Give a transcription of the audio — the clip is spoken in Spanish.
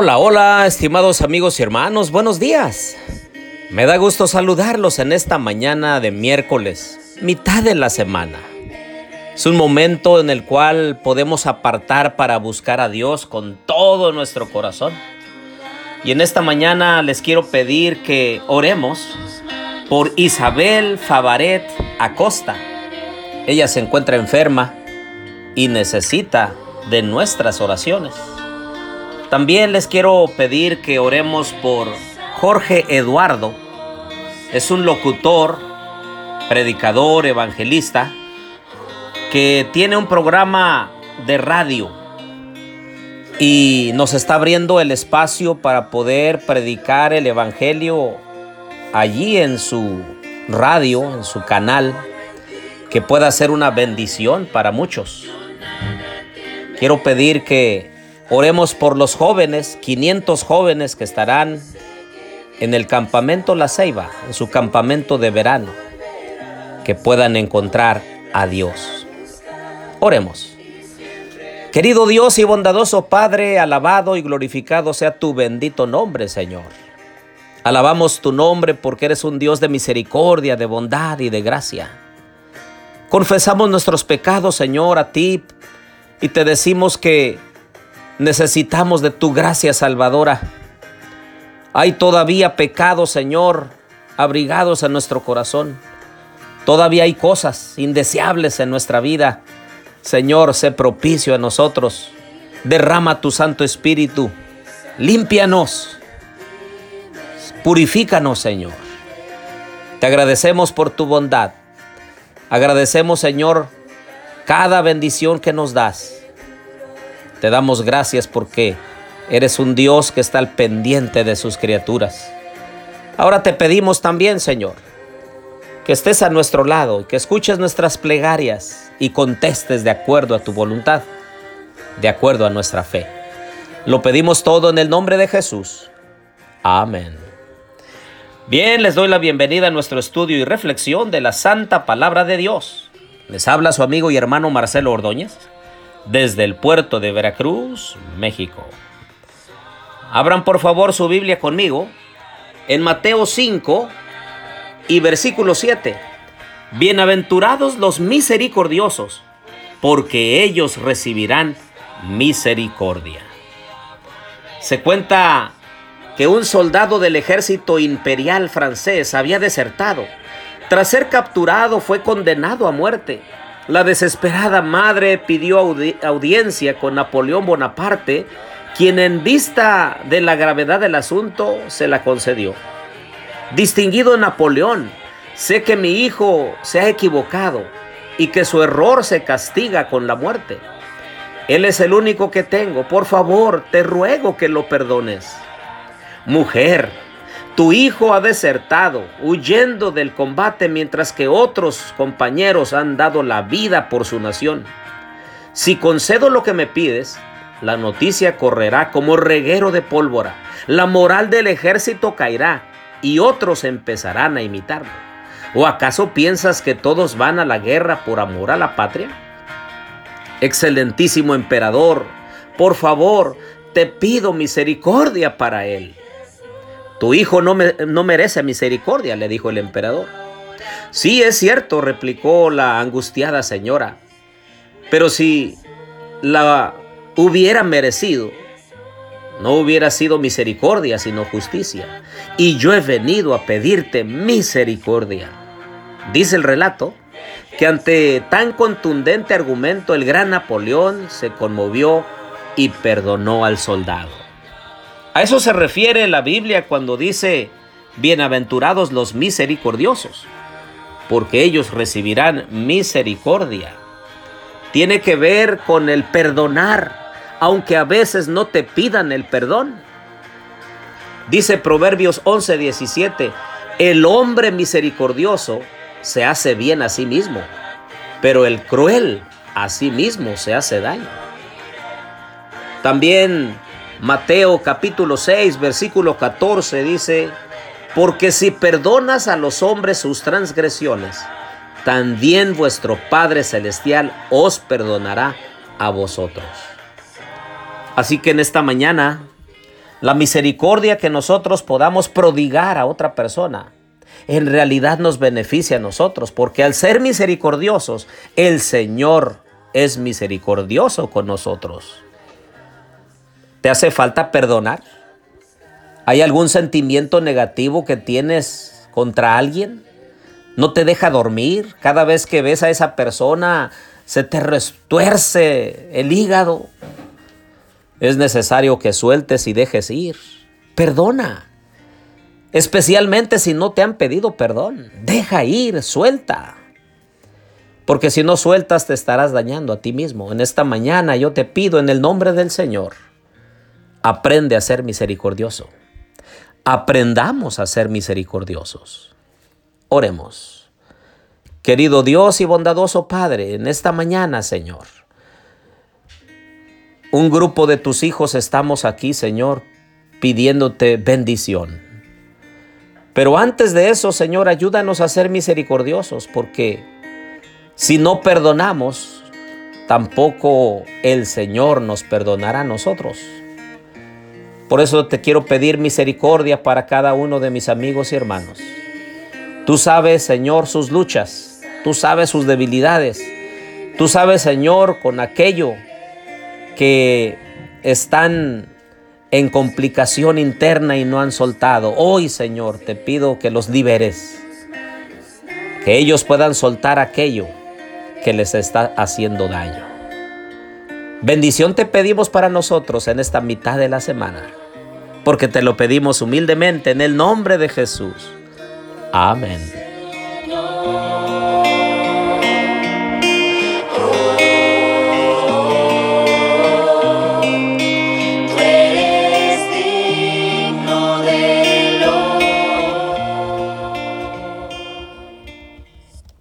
Hola, hola, estimados amigos y hermanos, buenos días. Me da gusto saludarlos en esta mañana de miércoles, mitad de la semana. Es un momento en el cual podemos apartar para buscar a Dios con todo nuestro corazón. Y en esta mañana les quiero pedir que oremos por Isabel Favaret Acosta. Ella se encuentra enferma y necesita de nuestras oraciones. También les quiero pedir que oremos por Jorge Eduardo. Es un locutor, predicador, evangelista, que tiene un programa de radio y nos está abriendo el espacio para poder predicar el Evangelio allí en su radio, en su canal, que pueda ser una bendición para muchos. Quiero pedir que Oremos por los jóvenes, 500 jóvenes que estarán en el campamento La Ceiba, en su campamento de verano, que puedan encontrar a Dios. Oremos. Querido Dios y bondadoso Padre, alabado y glorificado sea tu bendito nombre, Señor. Alabamos tu nombre porque eres un Dios de misericordia, de bondad y de gracia. Confesamos nuestros pecados, Señor, a ti y te decimos que Necesitamos de tu gracia salvadora. Hay todavía pecados, Señor, abrigados en nuestro corazón. Todavía hay cosas indeseables en nuestra vida. Señor, sé propicio a nosotros. Derrama tu Santo Espíritu. Límpianos. Purifícanos, Señor. Te agradecemos por tu bondad. Agradecemos, Señor, cada bendición que nos das. Te damos gracias porque eres un Dios que está al pendiente de sus criaturas. Ahora te pedimos también, Señor, que estés a nuestro lado y que escuches nuestras plegarias y contestes de acuerdo a tu voluntad, de acuerdo a nuestra fe. Lo pedimos todo en el nombre de Jesús. Amén. Bien, les doy la bienvenida a nuestro estudio y reflexión de la Santa Palabra de Dios. Les habla su amigo y hermano Marcelo Ordóñez desde el puerto de Veracruz, México. Abran por favor su Biblia conmigo en Mateo 5 y versículo 7. Bienaventurados los misericordiosos, porque ellos recibirán misericordia. Se cuenta que un soldado del ejército imperial francés había desertado. Tras ser capturado fue condenado a muerte la desesperada madre pidió audiencia con Napoleón Bonaparte, quien en vista de la gravedad del asunto se la concedió. Distinguido Napoleón, sé que mi hijo se ha equivocado y que su error se castiga con la muerte. Él es el único que tengo. Por favor, te ruego que lo perdones. Mujer, tu hijo ha desertado, huyendo del combate mientras que otros compañeros han dado la vida por su nación. Si concedo lo que me pides, la noticia correrá como reguero de pólvora, la moral del ejército caerá y otros empezarán a imitarlo. ¿O acaso piensas que todos van a la guerra por amor a la patria? Excelentísimo emperador, por favor, te pido misericordia para él. Tu hijo no, no merece misericordia, le dijo el emperador. Sí, es cierto, replicó la angustiada señora. Pero si la hubiera merecido, no hubiera sido misericordia, sino justicia. Y yo he venido a pedirte misericordia. Dice el relato que ante tan contundente argumento el gran Napoleón se conmovió y perdonó al soldado. A eso se refiere la Biblia cuando dice, bienaventurados los misericordiosos, porque ellos recibirán misericordia. Tiene que ver con el perdonar, aunque a veces no te pidan el perdón. Dice Proverbios 11:17, el hombre misericordioso se hace bien a sí mismo, pero el cruel a sí mismo se hace daño. También Mateo capítulo 6, versículo 14 dice, porque si perdonas a los hombres sus transgresiones, también vuestro Padre Celestial os perdonará a vosotros. Así que en esta mañana la misericordia que nosotros podamos prodigar a otra persona, en realidad nos beneficia a nosotros, porque al ser misericordiosos, el Señor es misericordioso con nosotros. ¿Te hace falta perdonar? ¿Hay algún sentimiento negativo que tienes contra alguien? ¿No te deja dormir? Cada vez que ves a esa persona se te restuerce el hígado. Es necesario que sueltes y dejes ir. Perdona. Especialmente si no te han pedido perdón. Deja ir, suelta. Porque si no sueltas te estarás dañando a ti mismo. En esta mañana yo te pido en el nombre del Señor, aprende a ser misericordioso. Aprendamos a ser misericordiosos. Oremos. Querido Dios y bondadoso Padre, en esta mañana, Señor, un grupo de tus hijos estamos aquí, Señor, pidiéndote bendición. Pero antes de eso, Señor, ayúdanos a ser misericordiosos, porque si no perdonamos, tampoco el Señor nos perdonará a nosotros. Por eso te quiero pedir misericordia para cada uno de mis amigos y hermanos. Tú sabes, Señor, sus luchas. Tú sabes sus debilidades. Tú sabes, Señor, con aquello que están en complicación interna y no han soltado. Hoy, Señor, te pido que los liberes. Que ellos puedan soltar aquello que les está haciendo daño. Bendición te pedimos para nosotros en esta mitad de la semana, porque te lo pedimos humildemente en el nombre de Jesús. Amén.